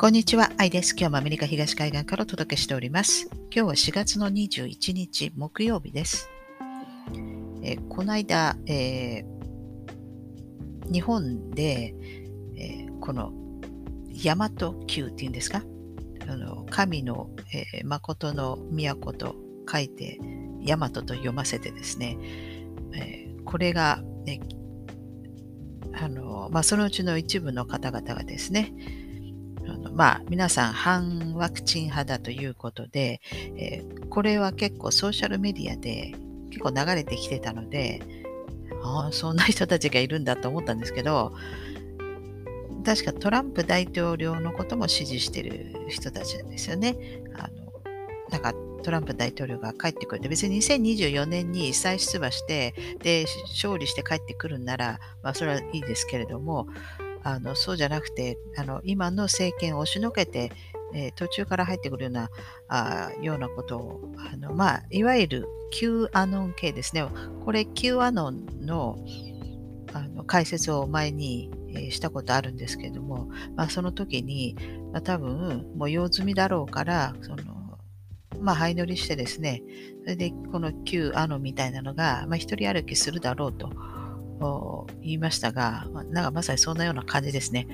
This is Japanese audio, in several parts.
こんにちは、アイです。今日もアメリカ東海岸からお届けしております。今日は4月の21日木曜日です。え、この間、えー、日本で、えー、この大和宮っていうんですか？あの神の、えー、誠の都と書いて大和と読ませてですね、えー、これが、ね、あのまあ、そのうちの一部の方々がですね、まあ、皆さん反ワクチン派だということで、えー、これは結構ソーシャルメディアで結構流れてきてたので、ああ、そんな人たちがいるんだと思ったんですけど、確かトランプ大統領のことも支持してる人たちなんですよね。あのなんかトランプ大統領が帰ってくるって別に2024年に再出馬してで勝利して帰ってくるんなら、まあ、それはいいですけれどもあのそうじゃなくてあの今の政権を押しのけて、えー、途中から入ってくるようなあようなことをあの、まあ、いわゆる Q アノン系ですね。これ Q アノンのあの解説を前に、えー、したことあるんですけども、まあ、その時に、まあ、多分もう用済みだろうからそのまあ、灰乗りしてですね、それでこの旧アノみたいなのが、まあ、一人歩きするだろうと言いましたが、なんかまさにそんなような感じですね。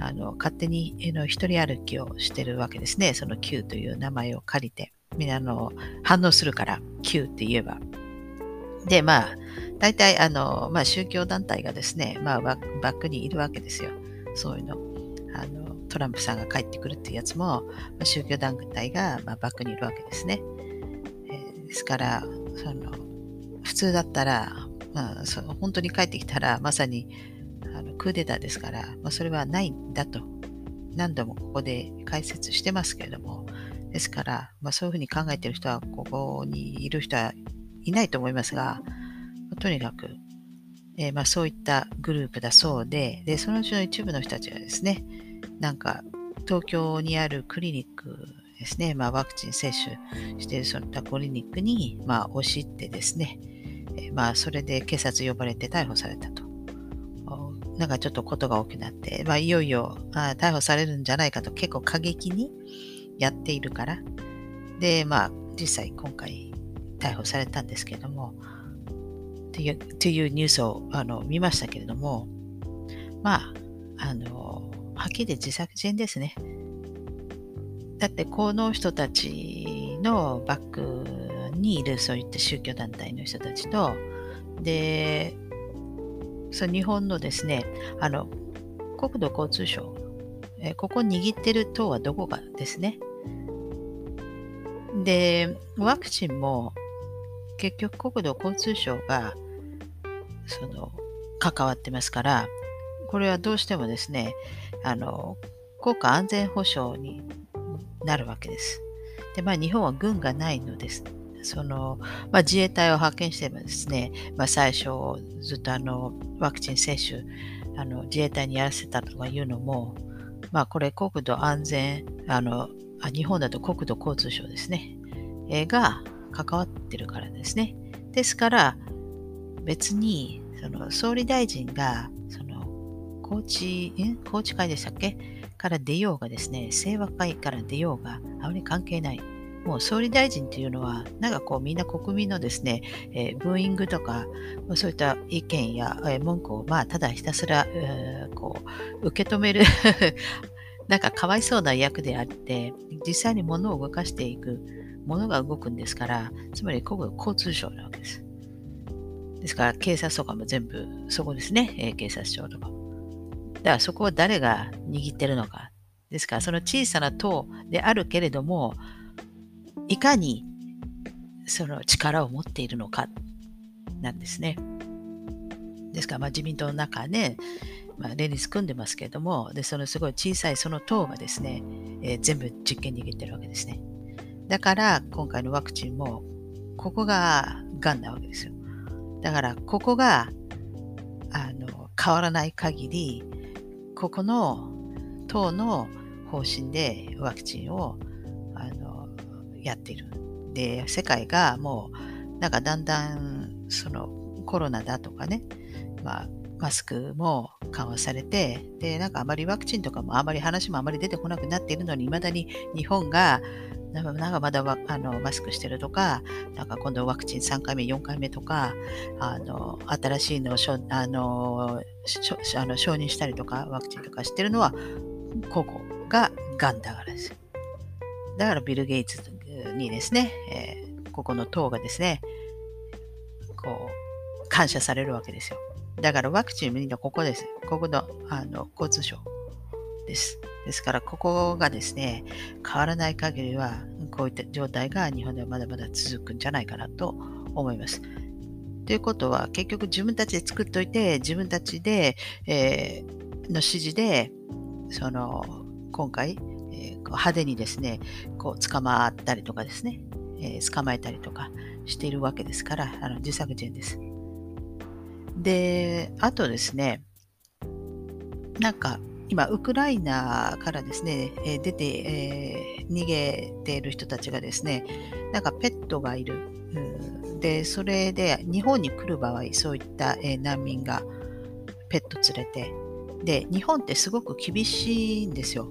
あの勝手に一人歩きをしてるわけですね。その Q という名前を借りて。みんなの反応するから Q って言えば。で、まあ、大体あの、まあ、宗教団体がですね、まあ、バックにいるわけですよ。そういうの。あのトランプさんが帰ってくるっていうやつも、まあ、宗教団体が、まあ、バックにいるわけですね。えー、ですから、その普通だったら、まあ、そ本当に帰ってきたらまさにあのクーデターですから、まあ、それはないんだと。何度もここで解説してますけれども。ですから、まあ、そういうふうに考えてる人はここにいる人はいないと思いますが、とにかく、えー、まあ、そういったグループだそうででそのうちの一部の人たちはですねなんか東京にあるクリニックですね、まあ、ワクチン接種しているそういったクリニックに、まあ、押し入ってですね、えまあ、それで警察呼ばれて逮捕されたと。なんかちょっとことが大きくなって、まあ、いよいよあ逮捕されるんじゃないかと結構過激にやっているから。で、まあ、実際今回逮捕されたんですけれども、というというニュースをあの見ましたけれども、まあ、あの、はっきり言自作自演ですね。だってこの人たちのバックにいるそういった宗教団体の人たちと、で、そ日本のですね、あの、国土交通省、えここ握ってる党はどこかですね。で、ワクチンも結局国土交通省がその関わってますから、これはどうしてもですね、あの、国家安全保障になるわけです。で、まあ日本は軍がないのです。その、まあ、自衛隊を派遣してもですね、まあ、最初ずっとあのワクチン接種あの自衛隊にやらせたとかいうのも、まあ、これ国土安全あのあ日本だと国土交通省ですね、え、が関わってるからですね。ですから別にその総理大臣がその高知高知会でしたっけ？から出ようがですね清和会から出ようがあまり関係ない。もう総理大臣っていうのは、なんかこうみんな国民のですね、えー、ブーイングとか、そういった意見や、えー、文句を、まあ、ただひたすら、えー、こう、受け止める なんかかわいそうな役であって、実際に物を動かしていく、物が動くんですから、つまり国土交通省なわけです。ですから、警察とかも全部そこですね、えー、警察庁とか。だからそこは誰が握ってるのか。ですから、その小さな党であるけれども、いかにその力を持っているのかなんですね。ですから、まあ、自民党の中ね、まあ、連立組んでますけれども、でそのすごい小さいその党がですね、えー、全部実権握ってるわけですね。だから今回のワクチンも、ここががんなわけですよ。だから、ここがあの変わらない限り、ここの党の方針でワクチンをやってる。で、世界がもう、なんかだんだん、そのコロナだとかね、まあ、マスクも緩和されて、で、なんかあまりワクチンとかもあまり話もあまり出てこなくなっているのに、未だに日本がなんかまだあのマスクしてるとか、なんか今度ワクチン3回目、4回目とか、あの新しいのをしょあのしあの承認したりとか、ワクチンとかしてるのは、ここががんだからです。だからビル・ゲイツにですね、えー、ここの党がですね、こう、感謝されるわけですよ。だからワクチンみんなここです。ここのあの交通省です。ですから、ここがですね、変わらない限りは、こういった状態が日本ではまだまだ続くんじゃないかなと思います。ということは、結局自分たちで作っておいて、自分たちで、えー、の指示で、その、今回、えー、派手にですね、こう捕まったりとかですね、えー、捕まえたりとかしているわけですから、あの自作自演です。で、あとですね、なんか今、ウクライナからですね、え、出て、えー、逃げている人たちがですね、なんかペットがいる。で、それで日本に来る場合、そういった、え、難民がペット連れて、で、日本ってすごく厳しいんですよ。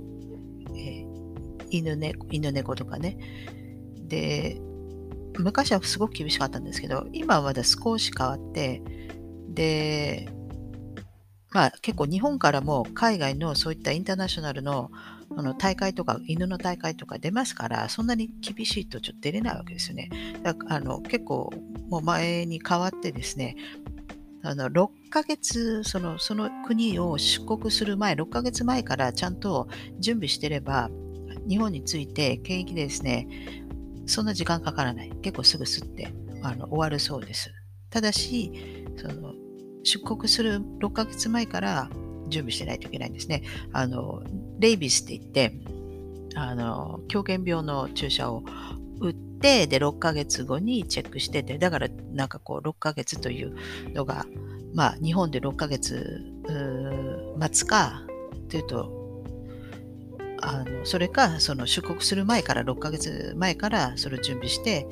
犬猫犬猫とかね。で、昔はすごく厳しかったんですけど、今はまだ少し変わって、で、まあ結構日本からも海外のそういったインターナショナルのあの大会とか犬の大会とか出ますから、そんなに厳しいとちょっと出れないわけですよね。だからあの結構もう前に変わってですね、あの6ヶ月その、その国を出国する前、6ヶ月前からちゃんと準備してれば、日本について検疫でですね、そんな時間かからない。結構すぐ吸ってあの終わるそうです。ただし、その出国する6ヶ月前から準備してないといけないんですね。あの、レイビスって言って、あの、狂犬病の注射を打って、で、6ヶ月後にチェックしてて、だからなんかこう、6ヶ月というのが、まあ、日本で6ヶ月待つか、というと、あのそれか、その出国する前から、6ヶ月前からそれを準備して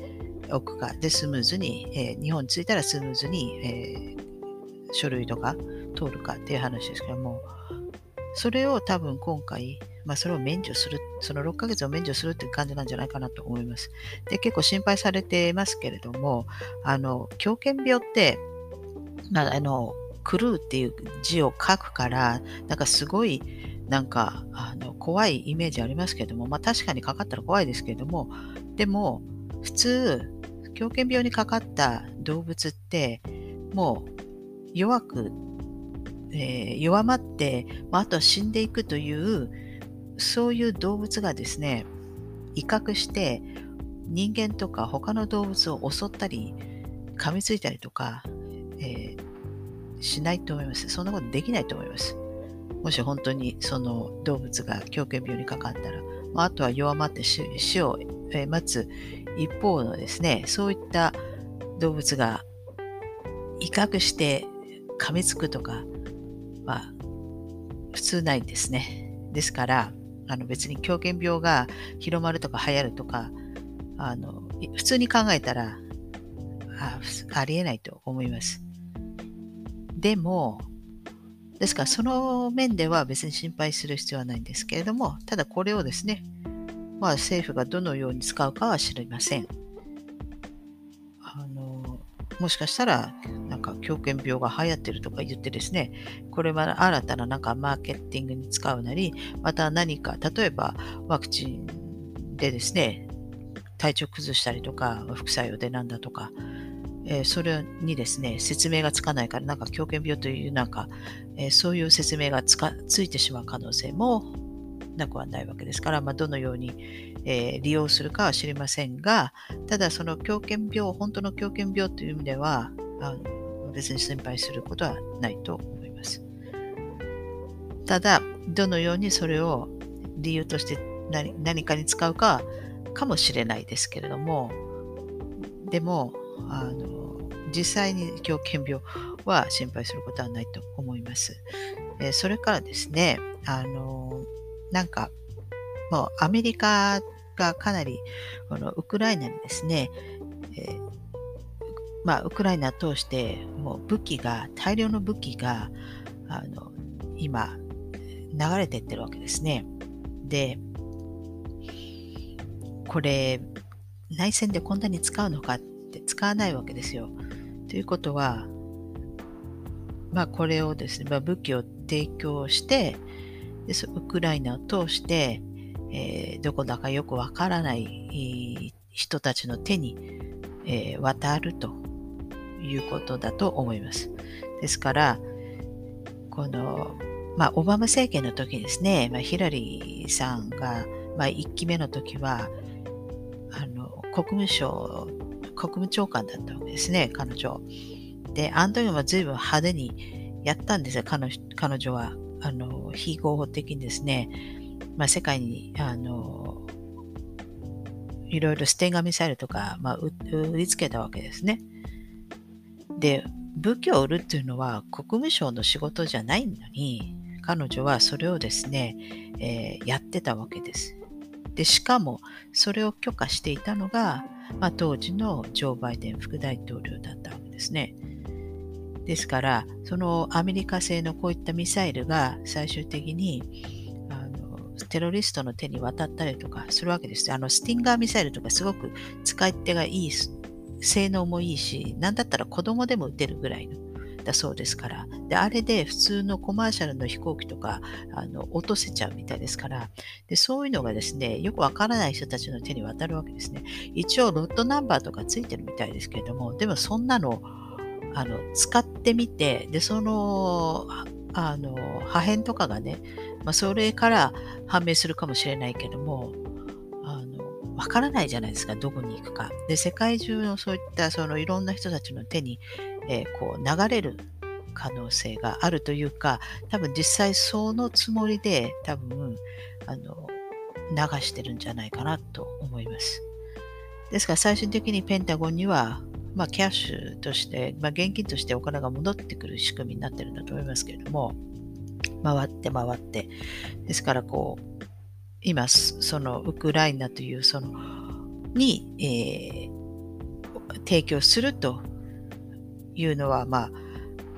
おくか、で、スムーズに、えー、日本に着いたらスムーズに、えー書類とか通るかっていう話ですけども、それを多分今回、まあ、それを免除する、その6ヶ月を免除するっていう感じなんじゃないかなと思います。で、結構心配されていますけれども、あの、狂犬病って、まあ、あの、狂うっていう字を書くから、なんかすごい、なんか、あの、怖いイメージありますけども、まあ確かにかかったら怖いですけれども、でも、普通、狂犬病にかかった動物って、もう弱く、えー、弱まって、まあ、あとは死んでいくというそういう動物がですね威嚇して人間とか他の動物を襲ったり噛みついたりとか、えー、しないと思います。そんなことできないと思います。もし本当にその動物が狂犬病にかかったら、まあ、とは弱まって死を待つ一方のですね、そういった動物が威嚇して噛みつくとかは普通ないんですね。ですから、あの別に狂犬病が広まるとか流行るとか、あの普通に考えたらあありえないと思います。でも、ですからその面では別に心配する必要はないんですけれども、ただこれをですね、まあ、政府がどのように使うかは知りません。あのもしかしたらなんか狂犬病が流行ってるとか言ってですね、これは新たななんかマーケティングに使うなり、また何か、例えばワクチンでですね、体調崩したりとか、副作用でなんだとか、えー、それにですね、説明がつかないから、なんか狂犬病というなんか、えー、そういう説明がつかついてしまう可能性もなくはないわけですから、まあ、どのように、えー、利用するかは知りませんが、ただその狂犬病、本当の狂犬病という意味では、あ別に心配することはないと思います。ただ、どのようにそれを理由として何何かに使うかかもしれないですけれども、でも、あの実際に狂犬病は心配することはないと思います。えそれからですね、あのなんか、もうアメリカがかなりこのウクライナにですね、えーまあ、ウクライナ通してもう武器が、大量の武器があの今流れていってるわけですね。で、これ内戦でこんなに使うのかって使わないわけですよ。ということは、まあ、これをですね、まあ、武器を提供してでウクライナを通して、えー、どこだかよくわからない人たちの手に、えー、渡るということだと思います。ですから、この、まあ、オバマ政権の時ですね、まあ、ヒラリーさんが、まあ、1期目の時は、あの、国務省、国務長官だったわけですね、彼女。で、あの時も随分派手にやったんですよ、彼彼女は。あの、非合法的にですね、まあ、世界に、あの、いろいろステンガミサイルとか、まあ、売りつけたわけですね。で、武器を売るっていうのは国務省の仕事じゃないのに、彼女はそれをですね、えー、やってたわけです。で、しかもそれを許可していたのが、まあ、当時のジョー・バイデン副大統領だったわけですね。ですから、そのアメリカ製のこういったミサイルが最終的にあのテロリストの手に渡ったりとかするわけです。あのスティンガーミサイルとかすごく使い手がいい、性能もいいし、なんだったら子供でも撃てるぐらいのだそうですから。で、あれで普通のコマーシャルの飛行機とかあの落とせちゃうみたいですから、でそういうのがですね、よくわからない人たちの手に渡るわけですね。一応ロットナンバーとかついてるみたいですけれども、でもそんなのあの使ってみて、で、その、あの破片とかがね、まあ、それから判明するかもしれないけども、あのわからないじゃないですか、どこに行くか。で、世界中のそういったそのいろんな人たちの手に、えー、こう流れる可能性があるというか、多分実際そのつもりで多分あの流してるんじゃないかなと思います。ですから最終的にペンタゴンにはまあ、キャッシュとして、まあ、現金としてお金が戻ってくる仕組みになってるんだと思いますけれども、回って回って。ですから、こう、今、そのウクライナという、その、に、えー、提供するというのは、まあ、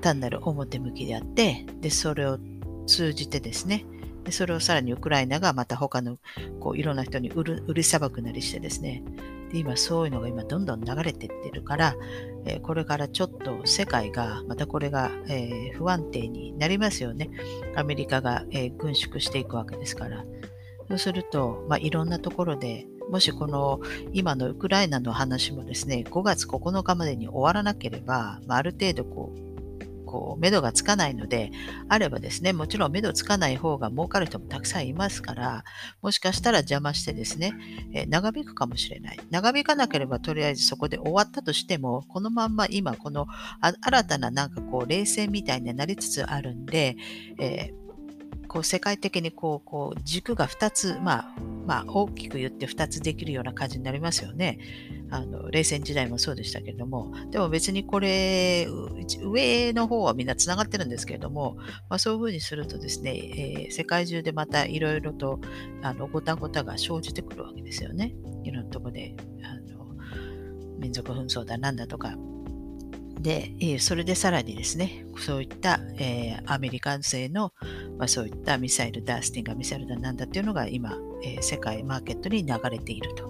単なる表向きであって、で、それを通じてですね、でそれをさらにウクライナがまた他のこういろんな人に売る売りさばくなりしてですね、で今そういうのが今どんどん流れていってるから、えー、これからちょっと世界がまたこれが、えー、不安定になりますよね。アメリカが、えー、軍縮していくわけですから。そうすると、まあ、いろんなところでもしこの今のウクライナの話もですね、5月9日までに終わらなければ、まあ、ある程度こうこう、目処がつかないので、あればですね、もちろん目処つかない方が儲かる人もたくさんいますから、もしかしたら邪魔してですね、え、長引くかもしれない。長引かなければとりあえずそこで終わったとしても、このまんま今この新たななんかこう冷戦みたいになりつつあるんで、えーこう世界的にこうこう軸が2つ、まあ、まあ、大きく言って2つできるような感じになりますよね。あの冷戦時代もそうでしたけれども、でも別にこれ、上の方はみんなつながってるんですけれども、まあ、そういうふうにするとですね、えー、世界中でまたいろいろとあのごたごたが生じてくるわけですよね。いろんなところであの民族紛争だなんだとかでえ、それでさらにですね、そういった、えー、アメリカン製の、まあ、そういったミサイルダースティンガーミサイルだなんだっていうのが今、えー、世界マーケットに流れていると。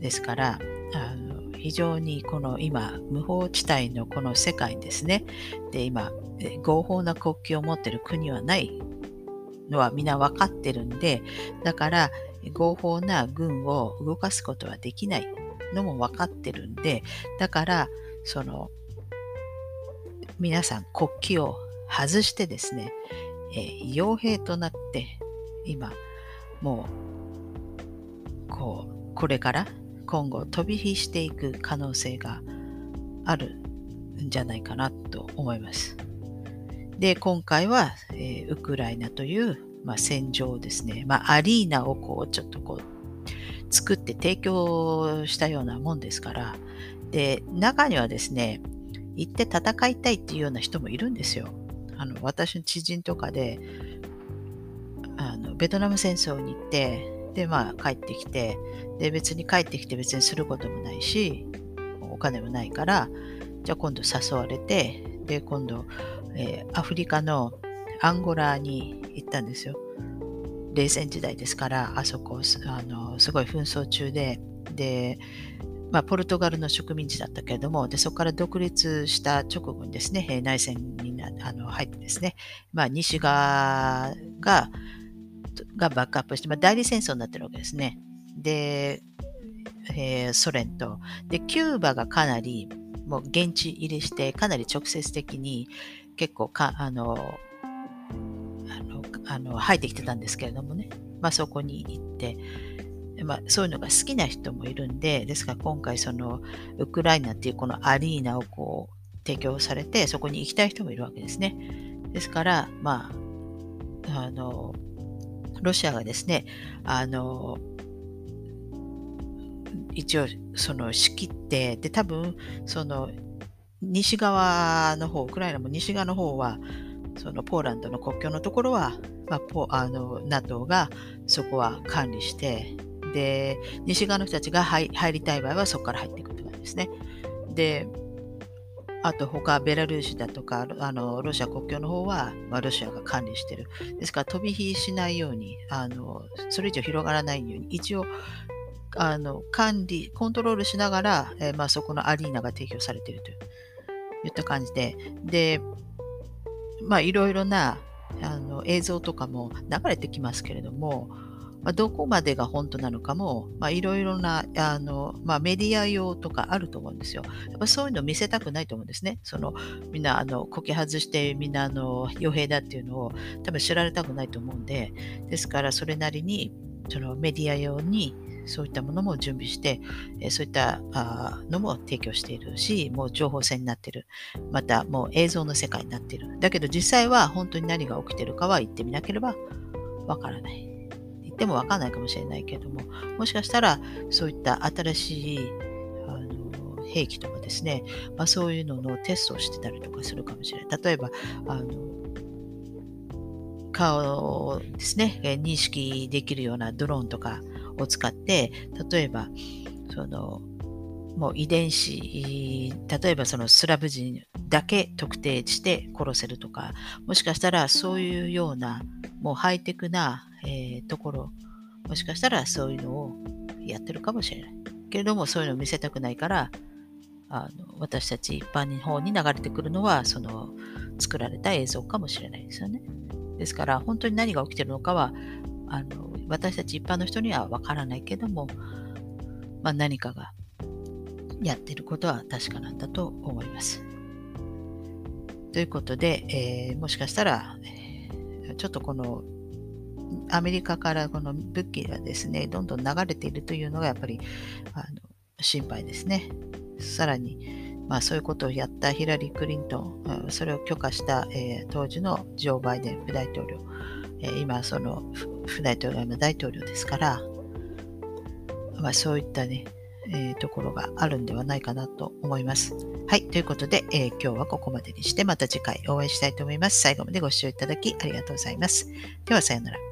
ですから、あの非常にこの今、無法地帯のこの世界ですね、で今、合法な国旗を持っている国はないのはみんな分かってるんで、だから合法な軍を動かすことはできないのも分かってるんで、だから、その、皆さん国旗を外してですね、えー、傭兵となって、今、もう、こう、これから今後飛び火していく可能性があるんじゃないかなと思います。で、今回は、えー、ウクライナという、まあ、戦場ですね、まあ、アリーナをこうちょっとこう作って提供したようなもんですから、で、中にはですね、行って戦いたいっていうような人もいるんですよ。あの私の知人とかであの、ベトナム戦争に行って、で、まあ帰ってきて、で、別に帰ってきて別にすることもないし、お金もないから、じゃあ今度誘われて、で、今度、えー、アフリカのアンゴラに行ったんですよ。冷戦時代ですから、あそこ、あのすごい紛争中で、で、まあ、ポルトガルの植民地だったけれども、でそこから独立した直後にですね、内戦にあの入ってですね、まあ、西側ががバックアップして、まあ、代理戦争になってるわけですね。で、えー、ソ連と、で、キューバがかなりもう現地入りして、かなり直接的に結構か、あの、あの、あの入ってきてたんですけれどもね、まあ、そこに行って、まあ、そういうのが好きな人もいるんで、ですから今回そのウクライナっていうこのアリーナをこう提供されて、そこに行きたい人もいるわけですね。ですから、まあ、あの、ロシアがですね、あの、一応その仕切って、で、多分その西側の方、ウクライナも西側の方は、そのポーランドの国境のところは、まあ、ポあの NATO がそこは管理して、で、西側の人たちが入りたい場合はそこから入っていくって感じですね。で、あと他、ベラルーシだとか、あのロシア国境の方は、まあ、ロシアが管理してる。ですから、飛び火しないように、あのそれ以上広がらないように、一応、あの管理、コントロールしながら、えー、まあ、そこのアリーナが提供されているといった感じで、で、まあ、いろいろなあの映像とかも流れてきますけれども、まあ、どこまでが本当なのかも、まあいろいろなあの、まあ、メディア用とかあると思うんですよ。やっぱそういうのを見せたくないと思うんですね。そのみんなあのこき外してみんなあの傭兵だっていうのを多分知られたくないと思うんで、ですからそれなりにそのメディア用にそういったものも準備して、えそういったあのも提供しているし、もう情報戦になっている。また、もう映像の世界になっている。だけど実際は本当に何が起きているかは言ってみなければわからない。言ってもわからないかもしれないけども、もしかしたらそういった新しいあの兵器とかですね、まあ、そういうののテストをしてたりとかするかもしれない。例えば、あの顔をですね、認識できるようなドローンとか、を使って、例えば、その、もう遺伝子、例えばそのスラブ人だけ特定して殺せるとか、もしかしたらそういうような、もうハイテクな、えー、ところ、もしかしたらそういうのをやってるかもしれない。けれども、そういうのを見せたくないから、あの私たち一般の方に流れてくるのは、その作られた映像かもしれないですよね。ですから、本当に何が起きてるのかは、あの私たち一般の人にはわからないけども、まあ、何かがやってることは確かなんだと思います。ということで、えー、もしかしたら、ちょっとこのアメリカからこの武器がですね、どんどん流れているというのがやっぱりあの心配ですね。さらに、まあ、そういうことをやったヒラリー・クリントン、それを許可した、えー、当時のジョー・バイデン副大統領、えー、今その副大統領の大統領ですから、まあ、そういったね、えー、ところがあるんではないかなと思います。はい。ということで、えー、今日はここまでにして、また次回お会いしたいと思います。最後までご視聴いただきありがとうございます。では、さようなら。